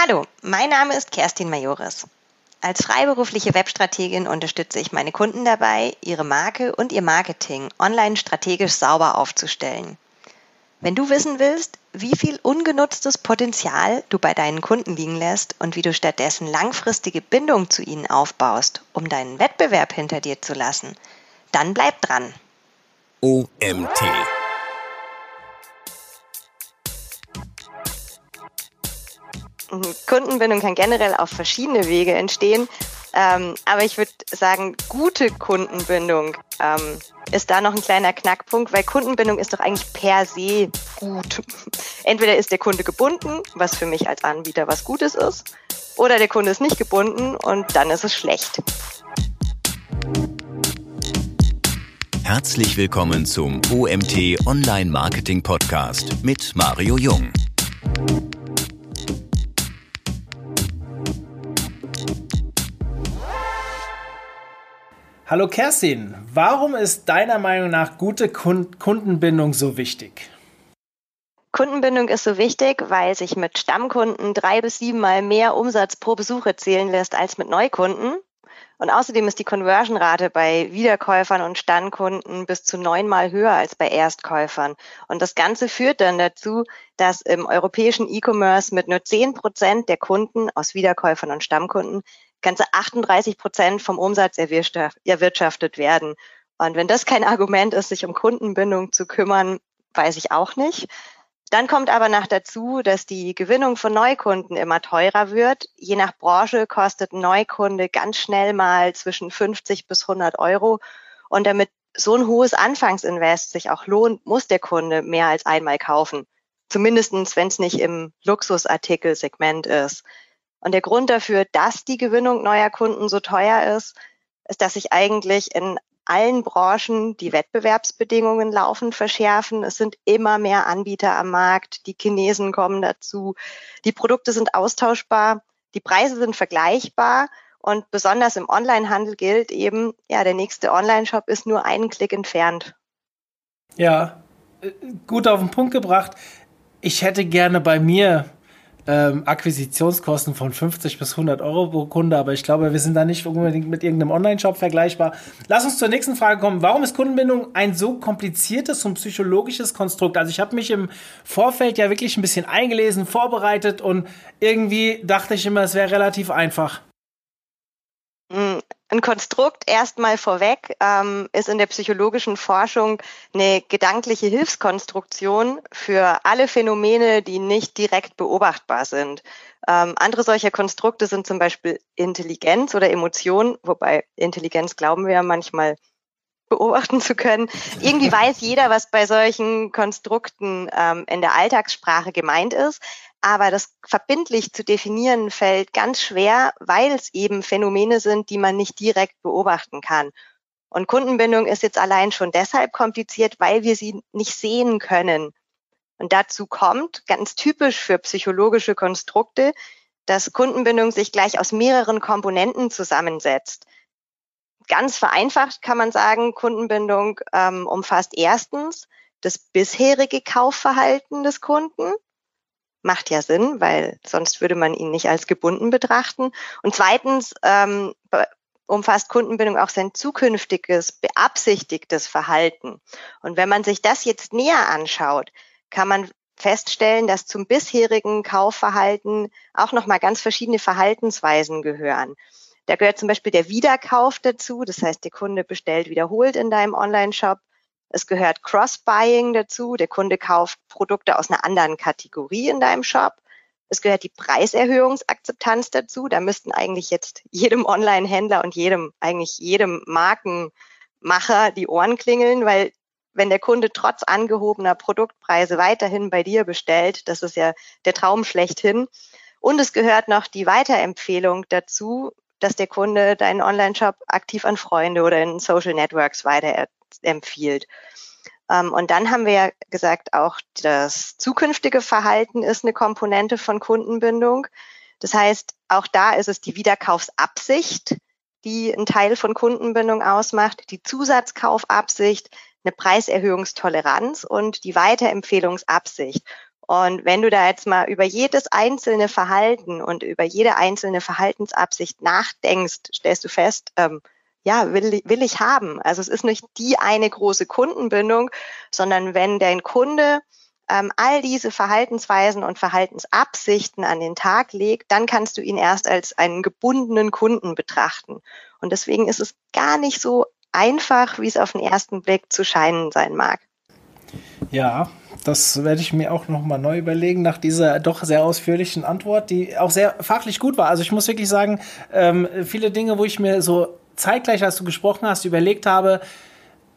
Hallo, mein Name ist Kerstin Majoris. Als freiberufliche Webstrategin unterstütze ich meine Kunden dabei, ihre Marke und ihr Marketing online strategisch sauber aufzustellen. Wenn du wissen willst, wie viel ungenutztes Potenzial du bei deinen Kunden liegen lässt und wie du stattdessen langfristige Bindung zu ihnen aufbaust, um deinen Wettbewerb hinter dir zu lassen, dann bleib dran. OMT Kundenbindung kann generell auf verschiedene Wege entstehen. Ähm, aber ich würde sagen, gute Kundenbindung ähm, ist da noch ein kleiner Knackpunkt, weil Kundenbindung ist doch eigentlich per se gut. Entweder ist der Kunde gebunden, was für mich als Anbieter was Gutes ist, oder der Kunde ist nicht gebunden und dann ist es schlecht. Herzlich willkommen zum OMT Online Marketing Podcast mit Mario Jung. Hallo Kerstin, warum ist deiner Meinung nach gute Kundenbindung so wichtig? Kundenbindung ist so wichtig, weil sich mit Stammkunden drei bis siebenmal mehr Umsatz pro Besuch erzielen lässt als mit Neukunden. Und außerdem ist die Conversion-Rate bei Wiederkäufern und Stammkunden bis zu neunmal höher als bei Erstkäufern. Und das Ganze führt dann dazu, dass im europäischen E-Commerce mit nur zehn Prozent der Kunden aus Wiederkäufern und Stammkunden ganze 38 Prozent vom Umsatz erwirtschaftet werden. Und wenn das kein Argument ist, sich um Kundenbindung zu kümmern, weiß ich auch nicht. Dann kommt aber noch dazu, dass die Gewinnung von Neukunden immer teurer wird. Je nach Branche kostet ein Neukunde ganz schnell mal zwischen 50 bis 100 Euro. Und damit so ein hohes Anfangsinvest sich auch lohnt, muss der Kunde mehr als einmal kaufen. Zumindestens, wenn es nicht im Luxusartikelsegment ist. Und der Grund dafür, dass die Gewinnung neuer Kunden so teuer ist, ist, dass sich eigentlich in allen Branchen die Wettbewerbsbedingungen laufend verschärfen. Es sind immer mehr Anbieter am Markt. Die Chinesen kommen dazu. Die Produkte sind austauschbar. Die Preise sind vergleichbar. Und besonders im Onlinehandel gilt eben, ja, der nächste Online-Shop ist nur einen Klick entfernt. Ja, äh, gut auf den Punkt gebracht. Ich hätte gerne bei mir ähm, Akquisitionskosten von 50 bis 100 Euro pro Kunde, aber ich glaube, wir sind da nicht unbedingt mit irgendeinem Online-Shop vergleichbar. Lass uns zur nächsten Frage kommen. Warum ist Kundenbindung ein so kompliziertes und psychologisches Konstrukt? Also ich habe mich im Vorfeld ja wirklich ein bisschen eingelesen, vorbereitet und irgendwie dachte ich immer, es wäre relativ einfach. Ein Konstrukt erstmal vorweg ähm, ist in der psychologischen Forschung eine gedankliche Hilfskonstruktion für alle Phänomene, die nicht direkt beobachtbar sind. Ähm, andere solcher Konstrukte sind zum Beispiel Intelligenz oder Emotion, wobei Intelligenz glauben wir ja manchmal beobachten zu können. Irgendwie weiß jeder, was bei solchen Konstrukten ähm, in der Alltagssprache gemeint ist. Aber das verbindlich zu definieren fällt ganz schwer, weil es eben Phänomene sind, die man nicht direkt beobachten kann. Und Kundenbindung ist jetzt allein schon deshalb kompliziert, weil wir sie nicht sehen können. Und dazu kommt, ganz typisch für psychologische Konstrukte, dass Kundenbindung sich gleich aus mehreren Komponenten zusammensetzt. Ganz vereinfacht kann man sagen, Kundenbindung ähm, umfasst erstens das bisherige Kaufverhalten des Kunden. Macht ja Sinn, weil sonst würde man ihn nicht als gebunden betrachten. Und zweitens ähm, umfasst Kundenbindung auch sein zukünftiges, beabsichtigtes Verhalten. Und wenn man sich das jetzt näher anschaut, kann man feststellen, dass zum bisherigen Kaufverhalten auch nochmal ganz verschiedene Verhaltensweisen gehören. Da gehört zum Beispiel der Wiederkauf dazu. Das heißt, der Kunde bestellt wiederholt in deinem Online-Shop. Es gehört Cross-Buying dazu. Der Kunde kauft Produkte aus einer anderen Kategorie in deinem Shop. Es gehört die Preiserhöhungsakzeptanz dazu. Da müssten eigentlich jetzt jedem Online-Händler und jedem, eigentlich jedem Markenmacher die Ohren klingeln, weil wenn der Kunde trotz angehobener Produktpreise weiterhin bei dir bestellt, das ist ja der Traum schlechthin. Und es gehört noch die Weiterempfehlung dazu, dass der Kunde deinen Online-Shop aktiv an Freunde oder in Social Networks weiter empfiehlt. Ähm, und dann haben wir ja gesagt, auch das zukünftige Verhalten ist eine Komponente von Kundenbindung. Das heißt, auch da ist es die Wiederkaufsabsicht, die einen Teil von Kundenbindung ausmacht, die Zusatzkaufabsicht, eine Preiserhöhungstoleranz und die Weiterempfehlungsabsicht. Und wenn du da jetzt mal über jedes einzelne Verhalten und über jede einzelne Verhaltensabsicht nachdenkst, stellst du fest, ähm, ja, will, will ich haben. Also es ist nicht die eine große Kundenbindung, sondern wenn dein Kunde ähm, all diese Verhaltensweisen und Verhaltensabsichten an den Tag legt, dann kannst du ihn erst als einen gebundenen Kunden betrachten. Und deswegen ist es gar nicht so einfach, wie es auf den ersten Blick zu scheinen sein mag. Ja, das werde ich mir auch nochmal neu überlegen nach dieser doch sehr ausführlichen Antwort, die auch sehr fachlich gut war. Also ich muss wirklich sagen, ähm, viele Dinge, wo ich mir so zeitgleich, als du gesprochen hast, überlegt habe,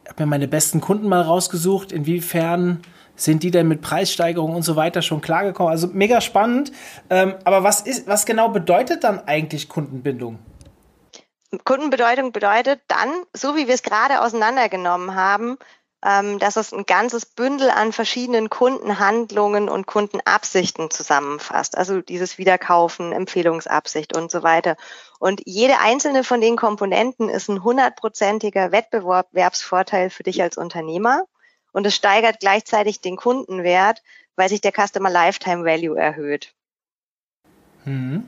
habe mir meine besten Kunden mal rausgesucht, inwiefern sind die denn mit Preissteigerungen und so weiter schon klargekommen? Also mega spannend. Ähm, aber was ist, was genau bedeutet dann eigentlich Kundenbindung? Kundenbedeutung bedeutet dann, so wie wir es gerade auseinandergenommen haben, dass es ein ganzes Bündel an verschiedenen Kundenhandlungen und Kundenabsichten zusammenfasst. Also dieses Wiederkaufen, Empfehlungsabsicht und so weiter. Und jede einzelne von den Komponenten ist ein hundertprozentiger Wettbewerbsvorteil für dich als Unternehmer. Und es steigert gleichzeitig den Kundenwert, weil sich der Customer Lifetime Value erhöht. Mhm.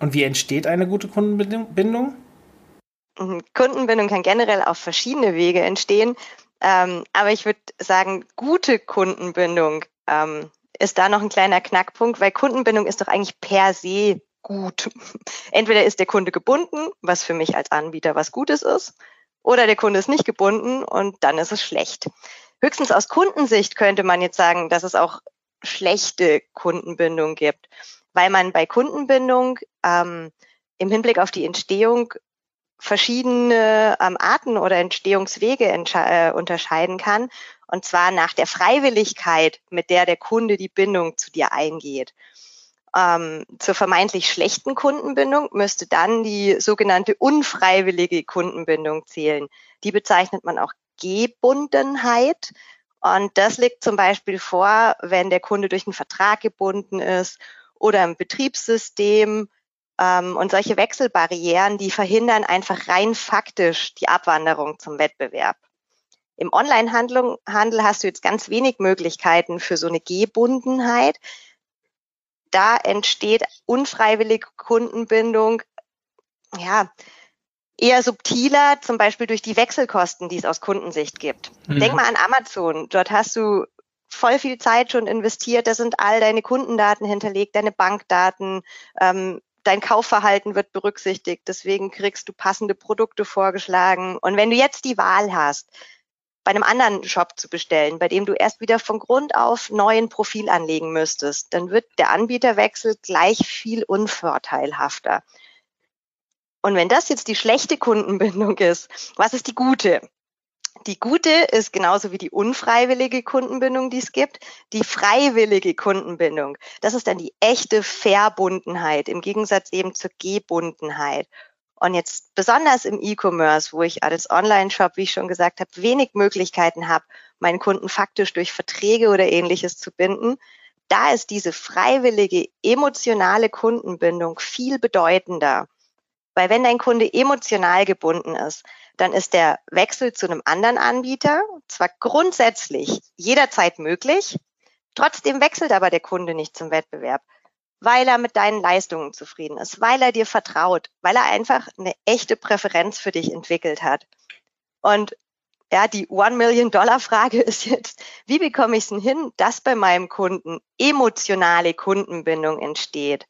Und wie entsteht eine gute Kundenbindung? Mhm. Kundenbindung kann generell auf verschiedene Wege entstehen. Ähm, aber ich würde sagen, gute Kundenbindung ähm, ist da noch ein kleiner Knackpunkt, weil Kundenbindung ist doch eigentlich per se gut. Entweder ist der Kunde gebunden, was für mich als Anbieter was Gutes ist, oder der Kunde ist nicht gebunden und dann ist es schlecht. Höchstens aus Kundensicht könnte man jetzt sagen, dass es auch schlechte Kundenbindung gibt, weil man bei Kundenbindung ähm, im Hinblick auf die Entstehung verschiedene ähm, Arten oder Entstehungswege äh, unterscheiden kann. Und zwar nach der Freiwilligkeit, mit der der Kunde die Bindung zu dir eingeht. Ähm, zur vermeintlich schlechten Kundenbindung müsste dann die sogenannte unfreiwillige Kundenbindung zählen. Die bezeichnet man auch Gebundenheit. Und das liegt zum Beispiel vor, wenn der Kunde durch einen Vertrag gebunden ist oder im Betriebssystem und solche Wechselbarrieren, die verhindern einfach rein faktisch die Abwanderung zum Wettbewerb. Im Onlinehandel hast du jetzt ganz wenig Möglichkeiten für so eine Gebundenheit. Da entsteht unfreiwillige Kundenbindung, ja, eher subtiler, zum Beispiel durch die Wechselkosten, die es aus Kundensicht gibt. Mhm. Denk mal an Amazon. Dort hast du voll viel Zeit schon investiert. Da sind all deine Kundendaten hinterlegt, deine Bankdaten, ähm, dein Kaufverhalten wird berücksichtigt, deswegen kriegst du passende Produkte vorgeschlagen. Und wenn du jetzt die Wahl hast, bei einem anderen Shop zu bestellen, bei dem du erst wieder von Grund auf neuen Profil anlegen müsstest, dann wird der Anbieterwechsel gleich viel unvorteilhafter. Und wenn das jetzt die schlechte Kundenbindung ist, was ist die gute? Die gute ist genauso wie die unfreiwillige Kundenbindung, die es gibt, die freiwillige Kundenbindung. Das ist dann die echte Verbundenheit im Gegensatz eben zur Gebundenheit. Und jetzt besonders im E-Commerce, wo ich als Online-Shop, wie ich schon gesagt habe, wenig Möglichkeiten habe, meinen Kunden faktisch durch Verträge oder ähnliches zu binden, da ist diese freiwillige emotionale Kundenbindung viel bedeutender. Weil wenn dein Kunde emotional gebunden ist, dann ist der Wechsel zu einem anderen Anbieter zwar grundsätzlich jederzeit möglich, trotzdem wechselt aber der Kunde nicht zum Wettbewerb, weil er mit deinen Leistungen zufrieden ist, weil er dir vertraut, weil er einfach eine echte Präferenz für dich entwickelt hat. Und ja, die One Million Dollar Frage ist jetzt, wie bekomme ich es denn hin, dass bei meinem Kunden emotionale Kundenbindung entsteht?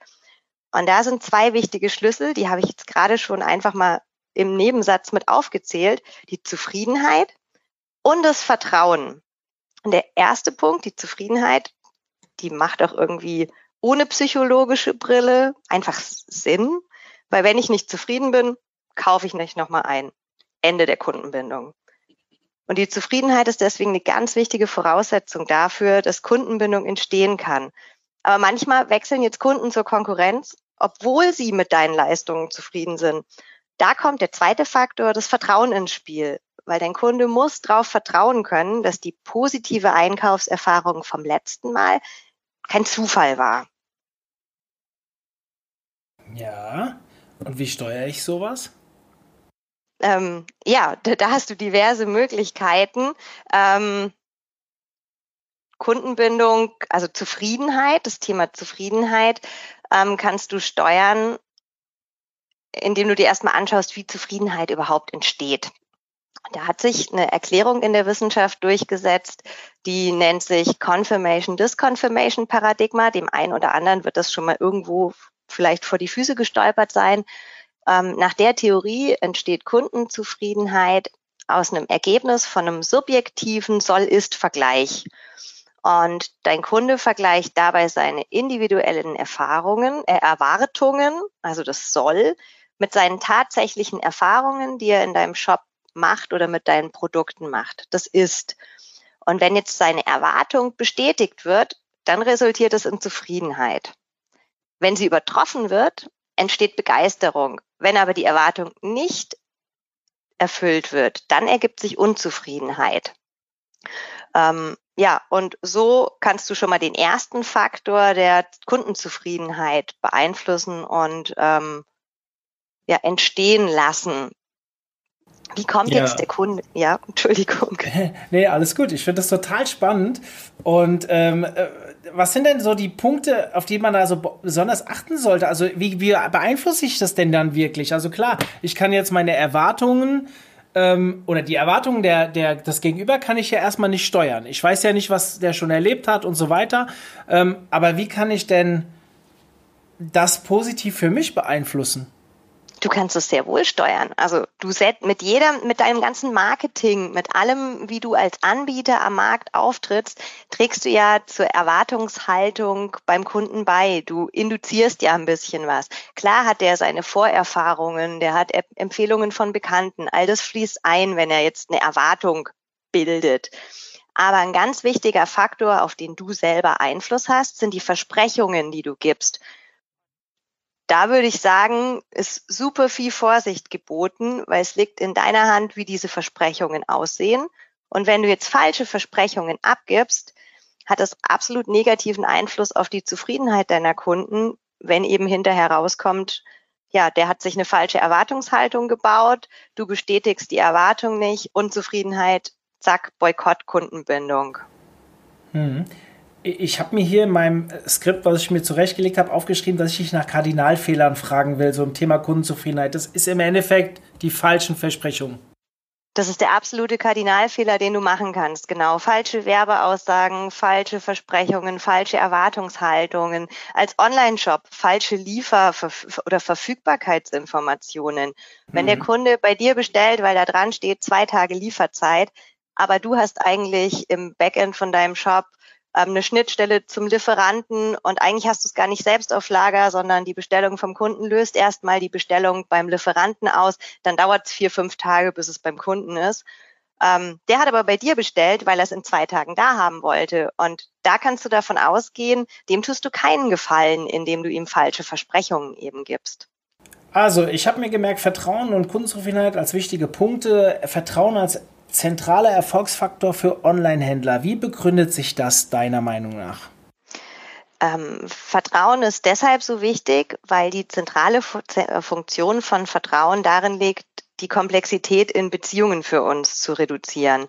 Und da sind zwei wichtige Schlüssel, die habe ich jetzt gerade schon einfach mal im Nebensatz mit aufgezählt. Die Zufriedenheit und das Vertrauen. Und der erste Punkt, die Zufriedenheit, die macht auch irgendwie ohne psychologische Brille einfach Sinn, weil wenn ich nicht zufrieden bin, kaufe ich nicht nochmal ein. Ende der Kundenbindung. Und die Zufriedenheit ist deswegen eine ganz wichtige Voraussetzung dafür, dass Kundenbindung entstehen kann. Aber manchmal wechseln jetzt Kunden zur Konkurrenz, obwohl sie mit deinen Leistungen zufrieden sind. Da kommt der zweite Faktor, das Vertrauen ins Spiel, weil dein Kunde muss darauf vertrauen können, dass die positive Einkaufserfahrung vom letzten Mal kein Zufall war. Ja, und wie steuere ich sowas? Ähm, ja, da, hast du diverse Möglichkeiten. Ähm, Kundenbindung, also Zufriedenheit, das Thema Zufriedenheit, ähm, kannst du steuern, indem du dir erstmal anschaust, wie Zufriedenheit überhaupt entsteht. Da hat sich eine Erklärung in der Wissenschaft durchgesetzt, die nennt sich Confirmation-Disconfirmation-Paradigma. Dem einen oder anderen wird das schon mal irgendwo vielleicht vor die Füße gestolpert sein. Ähm, nach der Theorie entsteht Kundenzufriedenheit aus einem Ergebnis von einem subjektiven Soll-Ist-Vergleich. Und dein Kunde vergleicht dabei seine individuellen Erfahrungen, äh, Erwartungen, also das Soll, mit seinen tatsächlichen Erfahrungen, die er in deinem Shop macht oder mit deinen Produkten macht. Das ist. Und wenn jetzt seine Erwartung bestätigt wird, dann resultiert es in Zufriedenheit. Wenn sie übertroffen wird, entsteht Begeisterung. Wenn aber die Erwartung nicht erfüllt wird, dann ergibt sich Unzufriedenheit. Ähm, ja, und so kannst du schon mal den ersten Faktor der Kundenzufriedenheit beeinflussen und ähm, ja, entstehen lassen. Wie kommt ja. jetzt der Kunde? Ja, Entschuldigung. Nee, alles gut. Ich finde das total spannend. Und ähm, äh, was sind denn so die Punkte, auf die man da so besonders achten sollte? Also wie, wie beeinflusse ich das denn dann wirklich? Also klar, ich kann jetzt meine Erwartungen ähm, oder die Erwartungen der, der, des Gegenüber kann ich ja erstmal nicht steuern. Ich weiß ja nicht, was der schon erlebt hat und so weiter. Ähm, aber wie kann ich denn das positiv für mich beeinflussen? Du kannst es sehr wohl steuern. Also du set mit jeder, mit deinem ganzen Marketing, mit allem, wie du als Anbieter am Markt auftrittst, trägst du ja zur Erwartungshaltung beim Kunden bei. Du induzierst ja ein bisschen was. Klar hat der seine Vorerfahrungen, der hat Empfehlungen von Bekannten. All das fließt ein, wenn er jetzt eine Erwartung bildet. Aber ein ganz wichtiger Faktor, auf den du selber Einfluss hast, sind die Versprechungen, die du gibst da würde ich sagen, ist super viel Vorsicht geboten, weil es liegt in deiner Hand, wie diese Versprechungen aussehen. Und wenn du jetzt falsche Versprechungen abgibst, hat das absolut negativen Einfluss auf die Zufriedenheit deiner Kunden, wenn eben hinterher rauskommt, ja, der hat sich eine falsche Erwartungshaltung gebaut, du bestätigst die Erwartung nicht, Unzufriedenheit, zack, Boykott, Kundenbindung. Hm ich habe mir hier in meinem Skript, was ich mir zurechtgelegt habe, aufgeschrieben, dass ich dich nach Kardinalfehlern fragen will, so im Thema Kundenzufriedenheit. Das ist im Endeffekt die falschen Versprechungen. Das ist der absolute Kardinalfehler, den du machen kannst. Genau. Falsche Werbeaussagen, falsche Versprechungen, falsche Erwartungshaltungen. Als Online-Shop falsche Liefer- oder Verfügbarkeitsinformationen. Wenn mhm. der Kunde bei dir bestellt, weil da dran steht, zwei Tage Lieferzeit, aber du hast eigentlich im Backend von deinem Shop ähm, eine Schnittstelle zum Lieferanten und eigentlich hast du es gar nicht selbst auf Lager, sondern die Bestellung vom Kunden löst erstmal die Bestellung beim Lieferanten aus. Dann dauert es vier, fünf Tage, bis es beim Kunden ist. Ähm, der hat aber bei dir bestellt, weil er es in zwei Tagen da haben wollte. Und da kannst du davon ausgehen, dem tust du keinen Gefallen, indem du ihm falsche Versprechungen eben gibst. Also, ich habe mir gemerkt, Vertrauen und Kundenzufriedenheit als wichtige Punkte. Vertrauen als zentraler Erfolgsfaktor für Online-Händler. Wie begründet sich das deiner Meinung nach? Ähm, Vertrauen ist deshalb so wichtig, weil die zentrale äh, Funktion von Vertrauen darin liegt, die Komplexität in Beziehungen für uns zu reduzieren.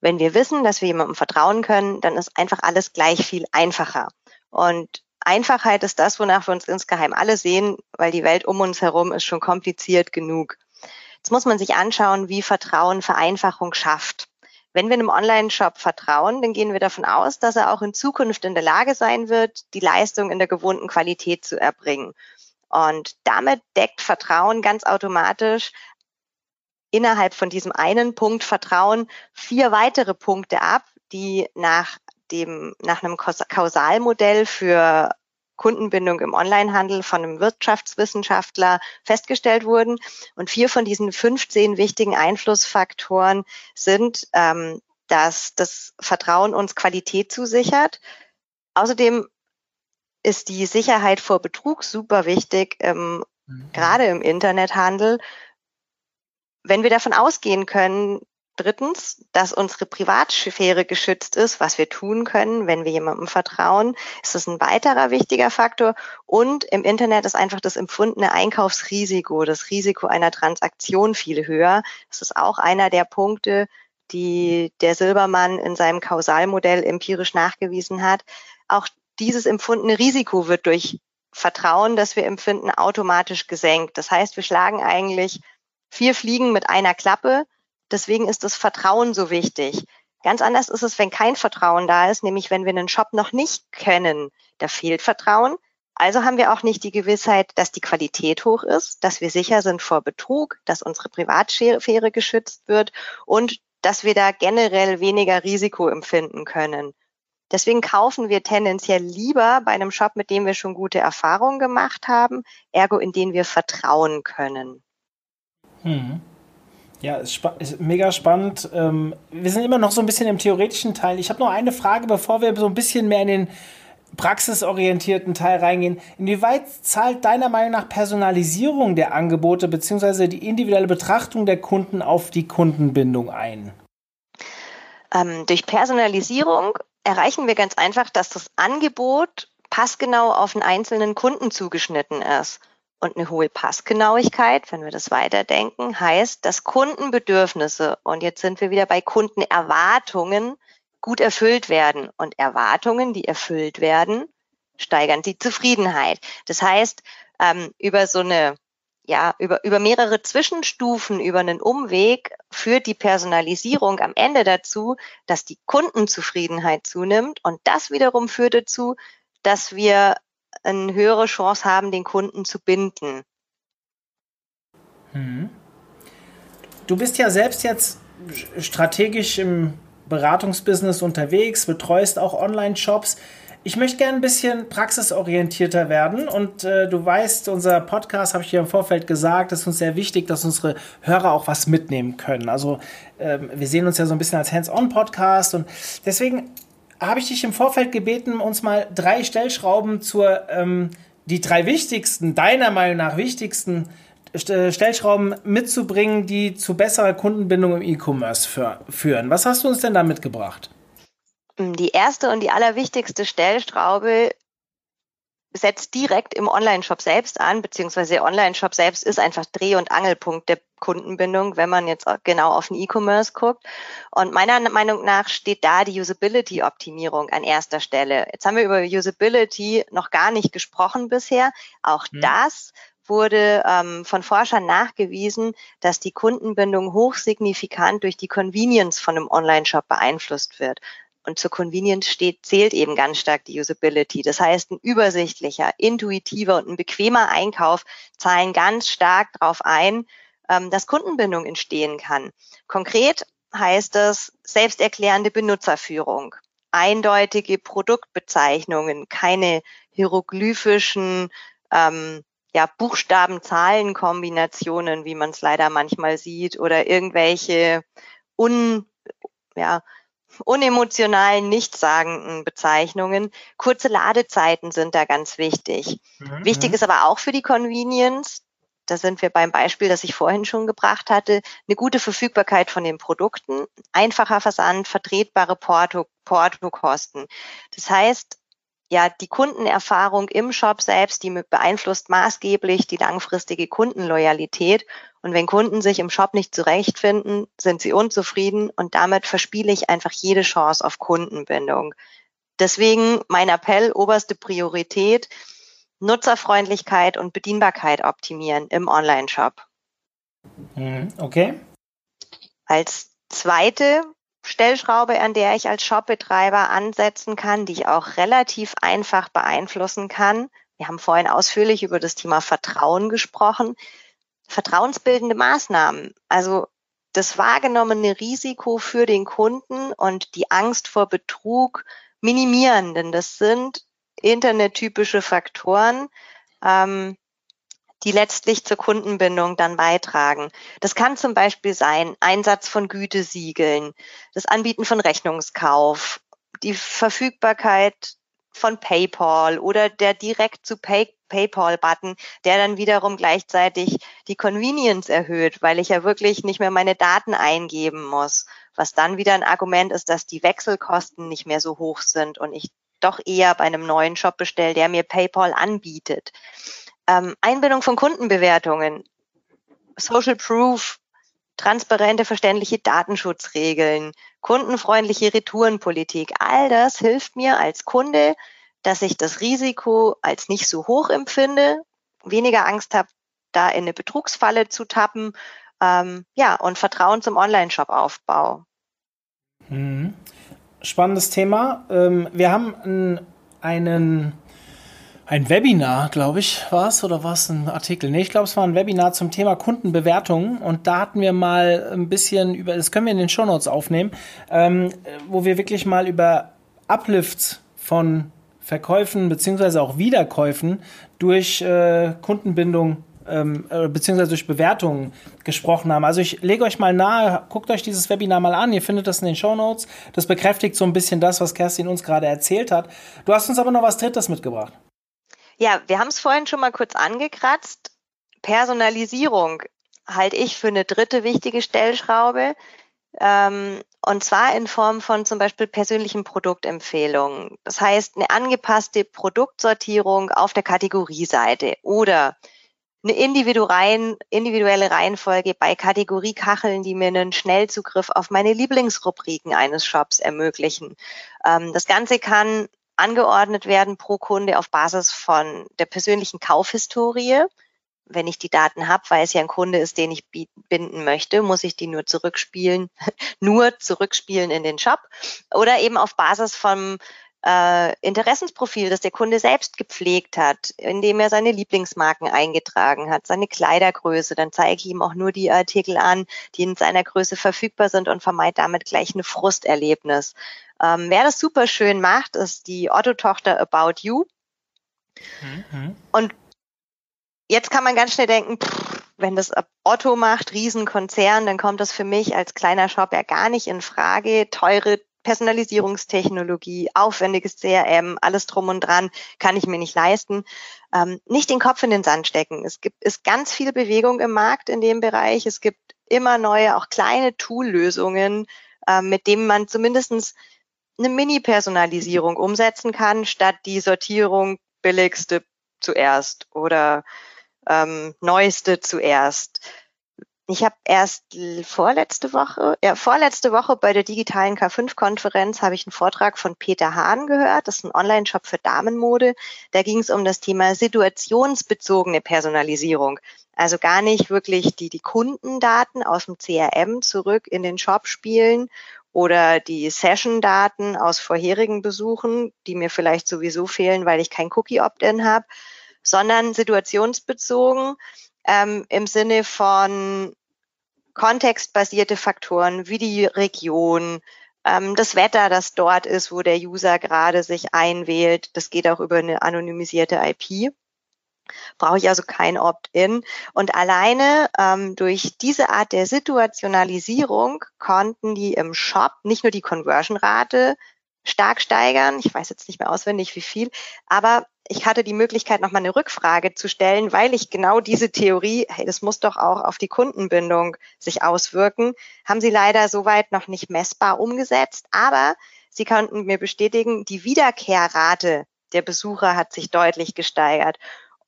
Wenn wir wissen, dass wir jemandem vertrauen können, dann ist einfach alles gleich viel einfacher. Und Einfachheit ist das, wonach wir uns insgeheim alle sehen, weil die Welt um uns herum ist schon kompliziert genug. Jetzt muss man sich anschauen, wie Vertrauen Vereinfachung schafft. Wenn wir einem Online-Shop vertrauen, dann gehen wir davon aus, dass er auch in Zukunft in der Lage sein wird, die Leistung in der gewohnten Qualität zu erbringen. Und damit deckt Vertrauen ganz automatisch innerhalb von diesem einen Punkt Vertrauen vier weitere Punkte ab, die nach dem, nach einem Kausalmodell für Kundenbindung im Onlinehandel von einem Wirtschaftswissenschaftler festgestellt wurden. Und vier von diesen 15 wichtigen Einflussfaktoren sind, ähm, dass das Vertrauen uns Qualität zusichert. Außerdem ist die Sicherheit vor Betrug super wichtig, ähm, mhm. gerade im Internethandel. Wenn wir davon ausgehen können, Drittens, dass unsere Privatsphäre geschützt ist, was wir tun können, wenn wir jemandem vertrauen, ist das ein weiterer wichtiger Faktor. Und im Internet ist einfach das empfundene Einkaufsrisiko, das Risiko einer Transaktion viel höher. Das ist auch einer der Punkte, die der Silbermann in seinem Kausalmodell empirisch nachgewiesen hat. Auch dieses empfundene Risiko wird durch Vertrauen, das wir empfinden, automatisch gesenkt. Das heißt, wir schlagen eigentlich vier Fliegen mit einer Klappe. Deswegen ist das Vertrauen so wichtig. Ganz anders ist es, wenn kein Vertrauen da ist, nämlich wenn wir einen Shop noch nicht kennen. Da fehlt Vertrauen. Also haben wir auch nicht die Gewissheit, dass die Qualität hoch ist, dass wir sicher sind vor Betrug, dass unsere Privatsphäre geschützt wird und dass wir da generell weniger Risiko empfinden können. Deswegen kaufen wir tendenziell lieber bei einem Shop, mit dem wir schon gute Erfahrungen gemacht haben, ergo in den wir vertrauen können. Hm. Ja, ist, ist mega spannend. Ähm, wir sind immer noch so ein bisschen im theoretischen Teil. Ich habe noch eine Frage, bevor wir so ein bisschen mehr in den praxisorientierten Teil reingehen. Inwieweit zahlt deiner Meinung nach Personalisierung der Angebote bzw. die individuelle Betrachtung der Kunden auf die Kundenbindung ein? Ähm, durch Personalisierung erreichen wir ganz einfach, dass das Angebot passgenau auf einen einzelnen Kunden zugeschnitten ist. Und eine hohe Passgenauigkeit, wenn wir das weiterdenken, heißt, dass Kundenbedürfnisse, und jetzt sind wir wieder bei Kundenerwartungen, gut erfüllt werden. Und Erwartungen, die erfüllt werden, steigern die Zufriedenheit. Das heißt, ähm, über so eine ja, über, über mehrere Zwischenstufen, über einen Umweg führt die Personalisierung am Ende dazu, dass die Kundenzufriedenheit zunimmt und das wiederum führt dazu, dass wir eine höhere Chance haben, den Kunden zu binden. Hm. Du bist ja selbst jetzt strategisch im Beratungsbusiness unterwegs, betreust auch Online-Shops. Ich möchte gerne ein bisschen praxisorientierter werden und äh, du weißt, unser Podcast, habe ich dir im Vorfeld gesagt, ist uns sehr wichtig, dass unsere Hörer auch was mitnehmen können. Also ähm, wir sehen uns ja so ein bisschen als Hands-on-Podcast und deswegen habe ich dich im Vorfeld gebeten, uns mal drei Stellschrauben zur, ähm, die drei wichtigsten, deiner Meinung nach wichtigsten Stellschrauben mitzubringen, die zu besserer Kundenbindung im E-Commerce führen. Was hast du uns denn da mitgebracht? Die erste und die allerwichtigste Stellschraube setzt direkt im Online-Shop selbst an, beziehungsweise der Online-Shop selbst ist einfach Dreh- und Angelpunkt der Kundenbindung, wenn man jetzt genau auf den E-Commerce guckt. Und meiner Meinung nach steht da die Usability-Optimierung an erster Stelle. Jetzt haben wir über Usability noch gar nicht gesprochen bisher. Auch hm. das wurde ähm, von Forschern nachgewiesen, dass die Kundenbindung hochsignifikant durch die Convenience von einem Online-Shop beeinflusst wird. Und zur Convenience steht, zählt eben ganz stark die Usability. Das heißt, ein übersichtlicher, intuitiver und ein bequemer Einkauf zahlen ganz stark darauf ein, ähm, dass Kundenbindung entstehen kann. Konkret heißt das selbsterklärende Benutzerführung, eindeutige Produktbezeichnungen, keine hieroglyphischen ähm, ja, Buchstaben-Zahlen-Kombinationen, wie man es leider manchmal sieht, oder irgendwelche un, ja, unemotionalen, nichtssagenden Bezeichnungen. Kurze Ladezeiten sind da ganz wichtig. Mhm. Wichtig ist aber auch für die Convenience, da sind wir beim Beispiel, das ich vorhin schon gebracht hatte, eine gute Verfügbarkeit von den Produkten, einfacher Versand, vertretbare Porto, Portokosten. Das heißt, ja, die Kundenerfahrung im Shop selbst, die beeinflusst maßgeblich die langfristige Kundenloyalität. Und wenn Kunden sich im Shop nicht zurechtfinden, sind sie unzufrieden und damit verspiele ich einfach jede Chance auf Kundenbindung. Deswegen mein Appell, oberste Priorität, Nutzerfreundlichkeit und Bedienbarkeit optimieren im Online-Shop. Mhm, okay. Als zweite Stellschraube, an der ich als Shopbetreiber ansetzen kann, die ich auch relativ einfach beeinflussen kann. Wir haben vorhin ausführlich über das Thema Vertrauen gesprochen. Vertrauensbildende Maßnahmen, also das wahrgenommene Risiko für den Kunden und die Angst vor Betrug minimieren, denn das sind internettypische Faktoren, ähm, die letztlich zur Kundenbindung dann beitragen. Das kann zum Beispiel sein Einsatz von Gütesiegeln, das Anbieten von Rechnungskauf, die Verfügbarkeit von PayPal oder der direkt zu Pay PayPal-Button, der dann wiederum gleichzeitig die Convenience erhöht, weil ich ja wirklich nicht mehr meine Daten eingeben muss. Was dann wieder ein Argument ist, dass die Wechselkosten nicht mehr so hoch sind und ich doch eher bei einem neuen Shop bestelle, der mir PayPal anbietet. Ähm, Einbindung von Kundenbewertungen, Social Proof, transparente, verständliche Datenschutzregeln, kundenfreundliche Retourenpolitik. All das hilft mir als Kunde, dass ich das Risiko als nicht so hoch empfinde, weniger Angst habe, da in eine Betrugsfalle zu tappen, ähm, ja, und Vertrauen zum Online-Shop-Aufbau. Mhm. Spannendes Thema. Ähm, wir haben einen ein Webinar, glaube ich, war es oder war es ein Artikel? Nee, ich glaube, es war ein Webinar zum Thema Kundenbewertung und da hatten wir mal ein bisschen über, das können wir in den Shownotes aufnehmen, ähm, wo wir wirklich mal über Uplifts von Verkäufen beziehungsweise auch Wiederkäufen durch äh, Kundenbindung ähm, äh, beziehungsweise durch Bewertungen gesprochen haben. Also ich lege euch mal nahe, guckt euch dieses Webinar mal an, ihr findet das in den Show Notes. Das bekräftigt so ein bisschen das, was Kerstin uns gerade erzählt hat. Du hast uns aber noch was Drittes mitgebracht. Ja, wir haben es vorhin schon mal kurz angekratzt. Personalisierung halte ich für eine dritte wichtige Stellschraube. Ähm, und zwar in Form von zum Beispiel persönlichen Produktempfehlungen. Das heißt, eine angepasste Produktsortierung auf der Kategorieseite oder eine individuelle Reihenfolge bei Kategoriekacheln, die mir einen Schnellzugriff auf meine Lieblingsrubriken eines Shops ermöglichen. Ähm, das Ganze kann angeordnet werden pro Kunde auf Basis von der persönlichen Kaufhistorie. Wenn ich die Daten habe, weil es ja ein Kunde ist, den ich binden möchte, muss ich die nur zurückspielen, nur zurückspielen in den Shop oder eben auf Basis vom äh, Interessensprofil, das der Kunde selbst gepflegt hat, indem er seine Lieblingsmarken eingetragen hat, seine Kleidergröße, dann zeige ich ihm auch nur die Artikel an, die in seiner Größe verfügbar sind und vermeide damit gleich ein Frusterlebnis. Ähm, wer das super schön macht, ist die Otto-Tochter About You. Mhm. Und jetzt kann man ganz schnell denken, pff, wenn das Otto macht, Riesenkonzern, dann kommt das für mich als kleiner Shop ja gar nicht in Frage. Teure Personalisierungstechnologie, aufwendiges CRM, alles drum und dran, kann ich mir nicht leisten. Ähm, nicht den Kopf in den Sand stecken. Es gibt ist ganz viel Bewegung im Markt in dem Bereich. Es gibt immer neue, auch kleine Tool-Lösungen, äh, mit denen man zumindestens eine Mini-Personalisierung umsetzen kann, statt die Sortierung billigste zuerst oder ähm, neueste zuerst. Ich habe erst vorletzte Woche, ja, vorletzte Woche bei der digitalen K5-Konferenz habe ich einen Vortrag von Peter Hahn gehört. Das ist ein Online-Shop für Damenmode. Da ging es um das Thema situationsbezogene Personalisierung. Also gar nicht wirklich die, die Kundendaten aus dem CRM zurück in den Shop spielen oder die Session-Daten aus vorherigen Besuchen, die mir vielleicht sowieso fehlen, weil ich kein Cookie-Opt-in habe, sondern situationsbezogen ähm, im Sinne von kontextbasierte Faktoren wie die Region, ähm, das Wetter, das dort ist, wo der User gerade sich einwählt. Das geht auch über eine anonymisierte IP brauche ich also kein Opt-in. Und alleine ähm, durch diese Art der Situationalisierung konnten die im Shop nicht nur die Conversion-Rate stark steigern. Ich weiß jetzt nicht mehr auswendig, wie viel, aber ich hatte die Möglichkeit, nochmal eine Rückfrage zu stellen, weil ich genau diese Theorie, hey, das muss doch auch auf die Kundenbindung sich auswirken, haben sie leider soweit noch nicht messbar umgesetzt. Aber sie konnten mir bestätigen, die Wiederkehrrate der Besucher hat sich deutlich gesteigert.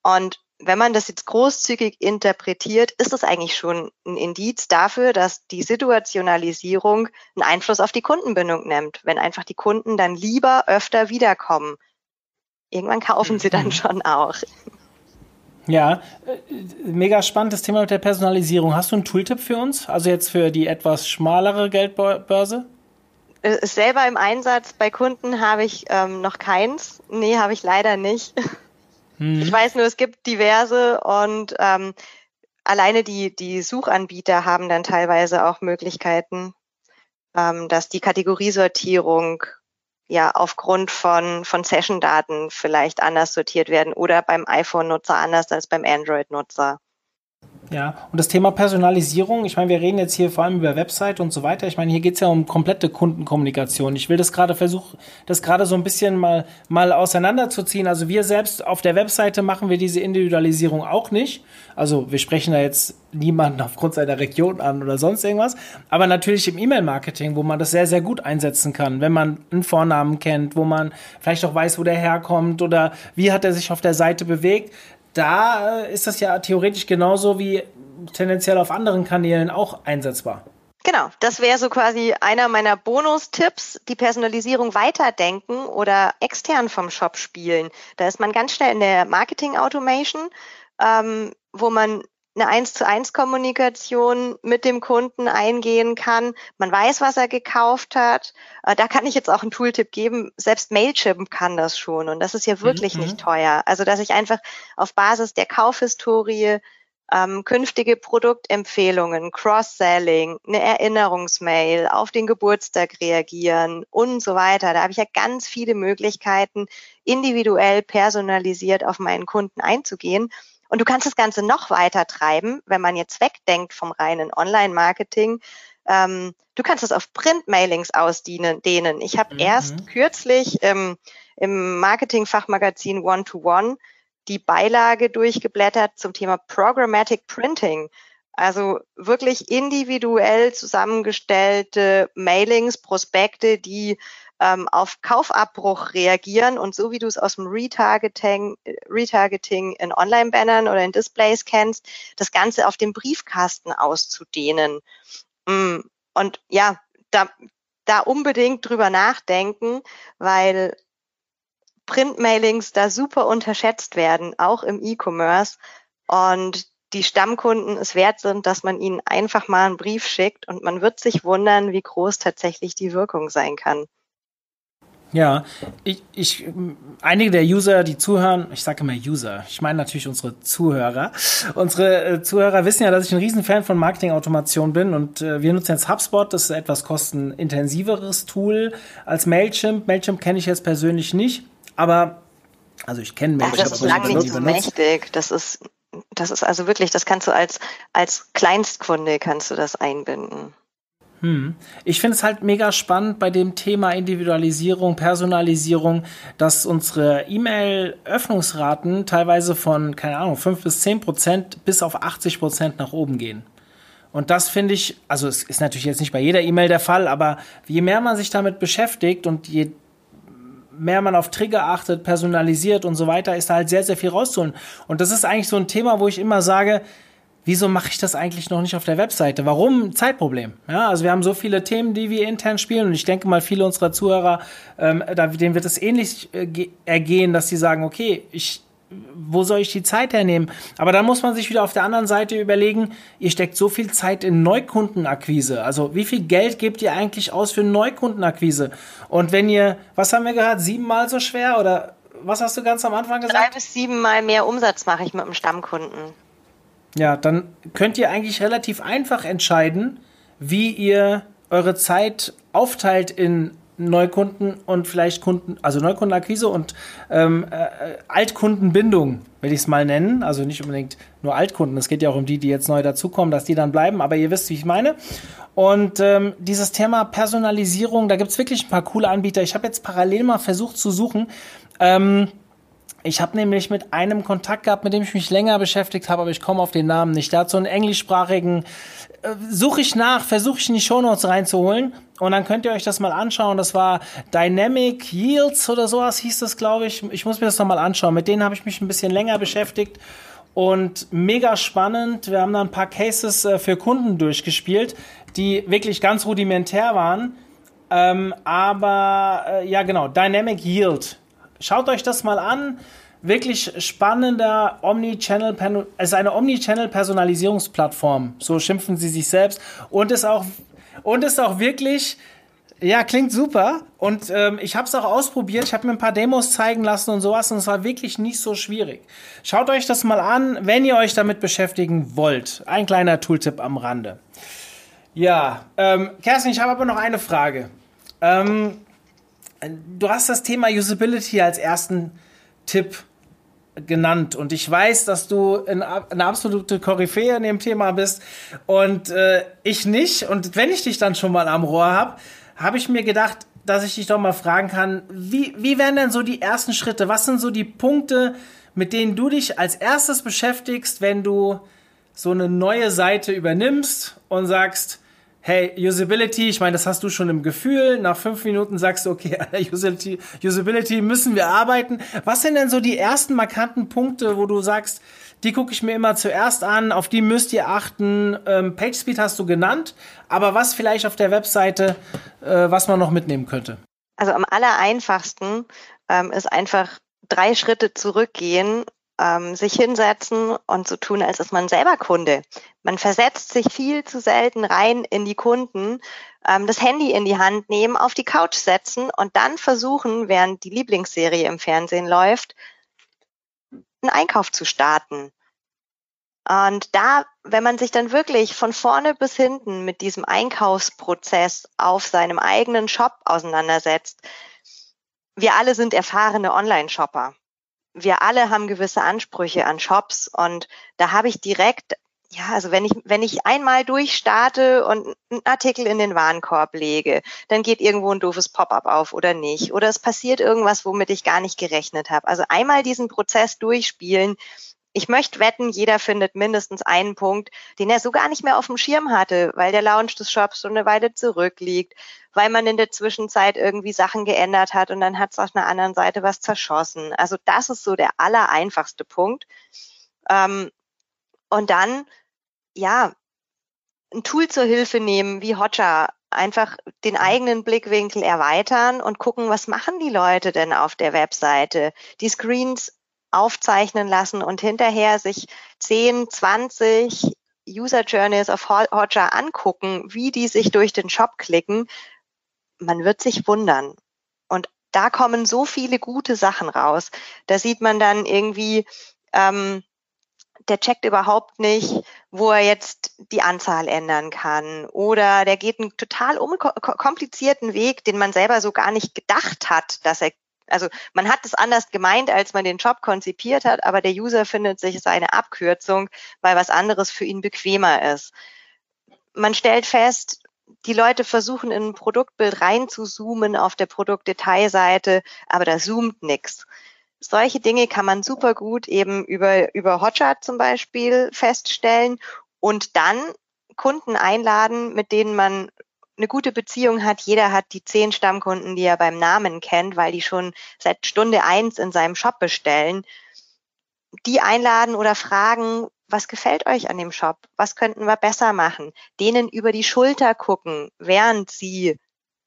Und wenn man das jetzt großzügig interpretiert, ist das eigentlich schon ein Indiz dafür, dass die Situationalisierung einen Einfluss auf die Kundenbindung nimmt. Wenn einfach die Kunden dann lieber öfter wiederkommen. Irgendwann kaufen sie dann mhm. schon auch. Ja, äh, mega spannendes Thema mit der Personalisierung. Hast du einen Tooltip für uns? Also jetzt für die etwas schmalere Geldbörse? Äh, selber im Einsatz bei Kunden habe ich ähm, noch keins. Nee, habe ich leider nicht. Mhm. Ich weiß nur, es gibt diverse und ähm, alleine die, die Suchanbieter haben dann teilweise auch Möglichkeiten, ähm, dass die Kategoriesortierung ja aufgrund von, von Session-Daten vielleicht anders sortiert werden oder beim iPhone-Nutzer anders als beim Android-Nutzer. Ja, und das Thema Personalisierung, ich meine, wir reden jetzt hier vor allem über Website und so weiter. Ich meine, hier geht es ja um komplette Kundenkommunikation. Ich will das gerade versuchen, das gerade so ein bisschen mal, mal auseinanderzuziehen. Also wir selbst auf der Webseite machen wir diese Individualisierung auch nicht. Also wir sprechen da jetzt niemanden aufgrund seiner Region an oder sonst irgendwas. Aber natürlich im E-Mail-Marketing, wo man das sehr, sehr gut einsetzen kann, wenn man einen Vornamen kennt, wo man vielleicht auch weiß, wo der herkommt oder wie hat er sich auf der Seite bewegt da äh, ist das ja theoretisch genauso wie tendenziell auf anderen Kanälen auch einsetzbar. Genau, das wäre so quasi einer meiner Bonustipps, die Personalisierung weiterdenken oder extern vom Shop spielen. Da ist man ganz schnell in der Marketing Automation, ähm, wo man eine eins zu eins Kommunikation mit dem Kunden eingehen kann. Man weiß, was er gekauft hat. Äh, da kann ich jetzt auch einen Tooltip geben. Selbst Mailchimp kann das schon. Und das ist ja wirklich mhm. nicht teuer. Also, dass ich einfach auf Basis der Kaufhistorie ähm, künftige Produktempfehlungen, Cross-Selling, eine Erinnerungsmail, auf den Geburtstag reagieren und so weiter. Da habe ich ja ganz viele Möglichkeiten, individuell personalisiert auf meinen Kunden einzugehen. Und du kannst das Ganze noch weiter treiben, wenn man jetzt wegdenkt vom reinen Online-Marketing. Ähm, du kannst es auf Print-Mailings ausdehnen. Ich habe mhm. erst kürzlich ähm, im Marketing-Fachmagazin One-to-One die Beilage durchgeblättert zum Thema Programmatic Printing. Also wirklich individuell zusammengestellte Mailings, Prospekte, die ähm, auf Kaufabbruch reagieren und so wie du es aus dem Retargeting, Retargeting in Online-Bannern oder in Displays kennst, das Ganze auf dem Briefkasten auszudehnen. Mm, und ja, da, da unbedingt drüber nachdenken, weil Printmailings da super unterschätzt werden, auch im E-Commerce. Und die Stammkunden es wert sind, dass man ihnen einfach mal einen Brief schickt und man wird sich wundern, wie groß tatsächlich die Wirkung sein kann. Ja, ich, ich, einige der User, die zuhören, ich sage immer User, ich meine natürlich unsere Zuhörer. Unsere äh, Zuhörer wissen ja, dass ich ein Riesenfan von Marketing-Automation bin und äh, wir nutzen jetzt HubSpot, das ist etwas kostenintensiveres Tool als Mailchimp. Mailchimp kenne ich jetzt persönlich nicht, aber also ich kenne Mailchimp. Das ist lange nicht so mächtig. Das ist, das ist also wirklich, das kannst du als als Kleinstkunde kannst du das einbinden. Hm. Ich finde es halt mega spannend bei dem Thema Individualisierung, Personalisierung, dass unsere E-Mail-Öffnungsraten teilweise von, keine Ahnung, 5 bis 10 Prozent bis auf 80 Prozent nach oben gehen. Und das finde ich, also es ist natürlich jetzt nicht bei jeder E-Mail der Fall, aber je mehr man sich damit beschäftigt und je mehr man auf Trigger achtet, personalisiert und so weiter, ist da halt sehr, sehr viel rauszuholen. Und das ist eigentlich so ein Thema, wo ich immer sage, wieso mache ich das eigentlich noch nicht auf der Webseite? Warum? Zeitproblem. Ja, also wir haben so viele Themen, die wir intern spielen und ich denke mal, viele unserer Zuhörer, ähm, denen wird es ähnlich äh, ergehen, dass sie sagen, okay, ich wo soll ich die Zeit hernehmen? Aber dann muss man sich wieder auf der anderen Seite überlegen, ihr steckt so viel Zeit in Neukundenakquise. Also wie viel Geld gebt ihr eigentlich aus für Neukundenakquise? Und wenn ihr, was haben wir gehört, siebenmal so schwer oder was hast du ganz am Anfang gesagt? Drei bis siebenmal mehr Umsatz mache ich mit dem Stammkunden. Ja, dann könnt ihr eigentlich relativ einfach entscheiden, wie ihr eure Zeit aufteilt in Neukunden und vielleicht Kunden, also Neukundenakquise und ähm, äh, Altkundenbindung, will ich es mal nennen. Also nicht unbedingt nur Altkunden, es geht ja auch um die, die jetzt neu dazukommen, dass die dann bleiben, aber ihr wisst, wie ich meine. Und ähm, dieses Thema Personalisierung, da gibt es wirklich ein paar coole Anbieter. Ich habe jetzt parallel mal versucht zu suchen. Ähm, ich habe nämlich mit einem Kontakt gehabt, mit dem ich mich länger beschäftigt habe, aber ich komme auf den Namen nicht. Der hat so einen englischsprachigen, äh, suche ich nach, versuche ich in die Shownotes reinzuholen und dann könnt ihr euch das mal anschauen. Das war Dynamic Yields oder sowas hieß das, glaube ich. Ich muss mir das nochmal anschauen. Mit denen habe ich mich ein bisschen länger beschäftigt und mega spannend. Wir haben da ein paar Cases äh, für Kunden durchgespielt, die wirklich ganz rudimentär waren. Ähm, aber äh, ja, genau, Dynamic Yield Schaut euch das mal an. Wirklich spannender Omni-Channel, es ist eine Omni-Channel-Personalisierungsplattform. So schimpfen sie sich selbst. Und ist auch, und ist auch wirklich, ja, klingt super. Und ähm, ich habe es auch ausprobiert. Ich habe mir ein paar Demos zeigen lassen und sowas. Und es war wirklich nicht so schwierig. Schaut euch das mal an, wenn ihr euch damit beschäftigen wollt. Ein kleiner Tooltip am Rande. Ja, ähm, Kerstin, ich habe aber noch eine Frage. Ähm, du hast das Thema Usability als ersten Tipp genannt und ich weiß, dass du eine absolute Koryphäe in dem Thema bist und äh, ich nicht. Und wenn ich dich dann schon mal am Rohr habe, habe ich mir gedacht, dass ich dich doch mal fragen kann, wie, wie wären denn so die ersten Schritte? Was sind so die Punkte, mit denen du dich als erstes beschäftigst, wenn du so eine neue Seite übernimmst und sagst, hey, Usability, ich meine, das hast du schon im Gefühl. Nach fünf Minuten sagst du, okay, Usability, Usability müssen wir arbeiten. Was sind denn so die ersten markanten Punkte, wo du sagst, die gucke ich mir immer zuerst an, auf die müsst ihr achten. Ähm, PageSpeed hast du genannt, aber was vielleicht auf der Webseite, äh, was man noch mitnehmen könnte? Also am aller einfachsten ähm, ist einfach drei Schritte zurückgehen ähm, sich hinsetzen und so tun, als ist man selber Kunde. Man versetzt sich viel zu selten rein in die Kunden, ähm, das Handy in die Hand nehmen, auf die Couch setzen und dann versuchen, während die Lieblingsserie im Fernsehen läuft, einen Einkauf zu starten. Und da, wenn man sich dann wirklich von vorne bis hinten mit diesem Einkaufsprozess auf seinem eigenen Shop auseinandersetzt, wir alle sind erfahrene Online-Shopper wir alle haben gewisse Ansprüche an Shops und da habe ich direkt ja, also wenn ich, wenn ich einmal durchstarte und einen Artikel in den Warenkorb lege, dann geht irgendwo ein doofes Pop-up auf oder nicht. Oder es passiert irgendwas, womit ich gar nicht gerechnet habe. Also einmal diesen Prozess durchspielen, ich möchte wetten, jeder findet mindestens einen Punkt, den er so gar nicht mehr auf dem Schirm hatte, weil der Launch des Shops schon eine Weile zurückliegt, weil man in der Zwischenzeit irgendwie Sachen geändert hat und dann hat es auf einer anderen Seite was zerschossen. Also das ist so der allereinfachste Punkt. Ähm, und dann, ja, ein Tool zur Hilfe nehmen wie Hotjar, einfach den eigenen Blickwinkel erweitern und gucken, was machen die Leute denn auf der Webseite. Die Screens aufzeichnen lassen und hinterher sich 10, 20 User Journeys auf Hotjar angucken, wie die sich durch den Shop klicken, man wird sich wundern. Und da kommen so viele gute Sachen raus. Da sieht man dann irgendwie, ähm, der checkt überhaupt nicht, wo er jetzt die Anzahl ändern kann. Oder der geht einen total komplizierten Weg, den man selber so gar nicht gedacht hat, dass er also man hat es anders gemeint, als man den Job konzipiert hat, aber der User findet sich seine Abkürzung, weil was anderes für ihn bequemer ist. Man stellt fest, die Leute versuchen in ein Produktbild rein zu zoomen auf der Produktdetailseite, aber da zoomt nichts. Solche Dinge kann man super gut eben über, über Hotchart zum Beispiel feststellen und dann Kunden einladen, mit denen man eine gute Beziehung hat. Jeder hat die zehn Stammkunden, die er beim Namen kennt, weil die schon seit Stunde eins in seinem Shop bestellen. Die einladen oder fragen, was gefällt euch an dem Shop? Was könnten wir besser machen? Denen über die Schulter gucken, während sie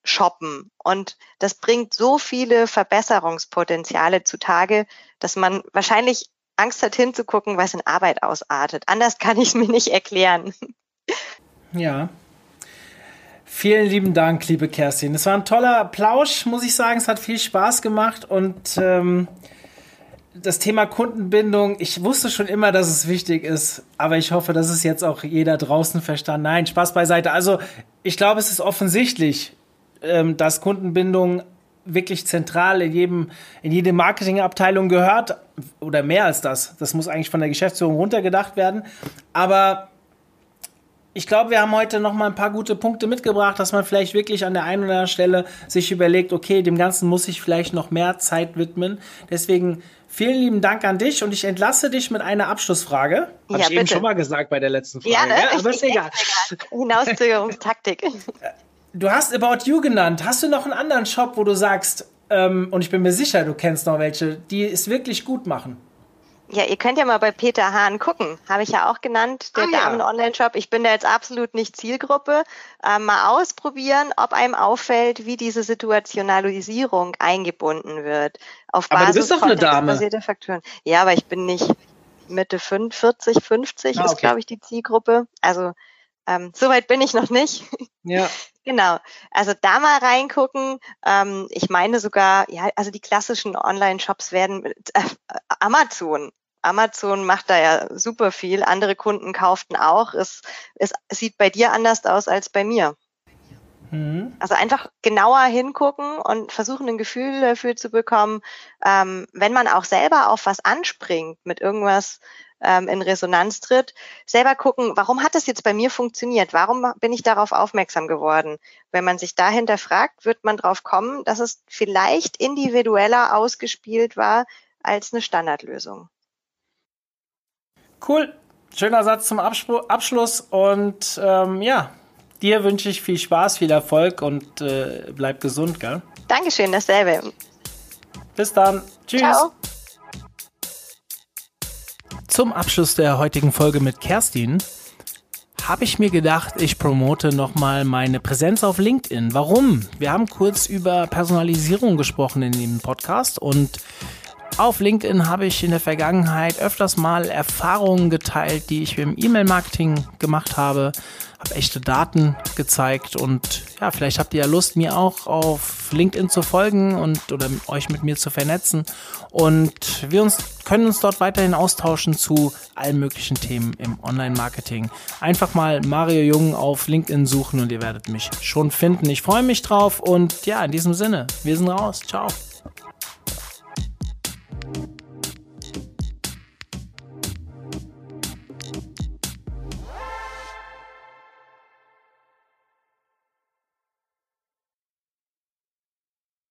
shoppen. Und das bringt so viele Verbesserungspotenziale zutage, dass man wahrscheinlich Angst hat hinzugucken, was in Arbeit ausartet. Anders kann ich es mir nicht erklären. Ja, Vielen lieben Dank, liebe Kerstin. Es war ein toller Plausch, muss ich sagen. Es hat viel Spaß gemacht und ähm, das Thema Kundenbindung, ich wusste schon immer, dass es wichtig ist, aber ich hoffe, dass es jetzt auch jeder draußen verstanden. Nein, Spaß beiseite. Also ich glaube, es ist offensichtlich, ähm, dass Kundenbindung wirklich zentral in jedem in jede Marketingabteilung gehört oder mehr als das. Das muss eigentlich von der Geschäftsführung runtergedacht werden. Aber ich glaube, wir haben heute noch mal ein paar gute Punkte mitgebracht, dass man vielleicht wirklich an der einen oder anderen Stelle sich überlegt, okay, dem Ganzen muss ich vielleicht noch mehr Zeit widmen. Deswegen vielen lieben Dank an dich und ich entlasse dich mit einer Abschlussfrage. Habe ja, ich eben schon mal gesagt bei der letzten Frage, ja, ne? ja aber ist egal. Hinauszögerungstaktik. Du hast About You genannt. Hast du noch einen anderen Shop, wo du sagst, ähm, und ich bin mir sicher, du kennst noch welche, die es wirklich gut machen? Ja, ihr könnt ja mal bei Peter Hahn gucken. Habe ich ja auch genannt, der ah, Damen-Online-Shop. Ich bin da jetzt absolut nicht Zielgruppe. Ähm, mal ausprobieren, ob einem auffällt, wie diese Situationalisierung eingebunden wird. Auf aber Basis du bist doch eine Dame. Faktoren. Ja, aber ich bin nicht Mitte 45, 50 ah, okay. ist, glaube ich, die Zielgruppe. Also ähm, Soweit bin ich noch nicht. Ja. genau. Also da mal reingucken. Ähm, ich meine sogar, ja, also die klassischen Online-Shops werden äh, Amazon. Amazon macht da ja super viel. Andere Kunden kauften auch. Es, es sieht bei dir anders aus als bei mir. Mhm. Also einfach genauer hingucken und versuchen ein Gefühl dafür zu bekommen, ähm, wenn man auch selber auf was anspringt, mit irgendwas ähm, in Resonanz tritt, selber gucken, warum hat das jetzt bei mir funktioniert? Warum bin ich darauf aufmerksam geworden? Wenn man sich dahinter fragt, wird man darauf kommen, dass es vielleicht individueller ausgespielt war als eine Standardlösung. Cool. Schöner Satz zum Abspr Abschluss und ähm, ja, dir wünsche ich viel Spaß, viel Erfolg und äh, bleib gesund, gell? Dankeschön, dasselbe. Bis dann. Tschüss. Ciao. Zum Abschluss der heutigen Folge mit Kerstin habe ich mir gedacht, ich promote nochmal meine Präsenz auf LinkedIn. Warum? Wir haben kurz über Personalisierung gesprochen in dem Podcast und auf LinkedIn habe ich in der Vergangenheit öfters mal Erfahrungen geteilt, die ich im E-Mail-Marketing gemacht habe, habe echte Daten gezeigt und ja, vielleicht habt ihr ja Lust, mir auch auf LinkedIn zu folgen und oder euch mit mir zu vernetzen und wir uns können uns dort weiterhin austauschen zu allen möglichen Themen im Online-Marketing. Einfach mal Mario Jung auf LinkedIn suchen und ihr werdet mich schon finden. Ich freue mich drauf und ja, in diesem Sinne, wir sind raus. Ciao.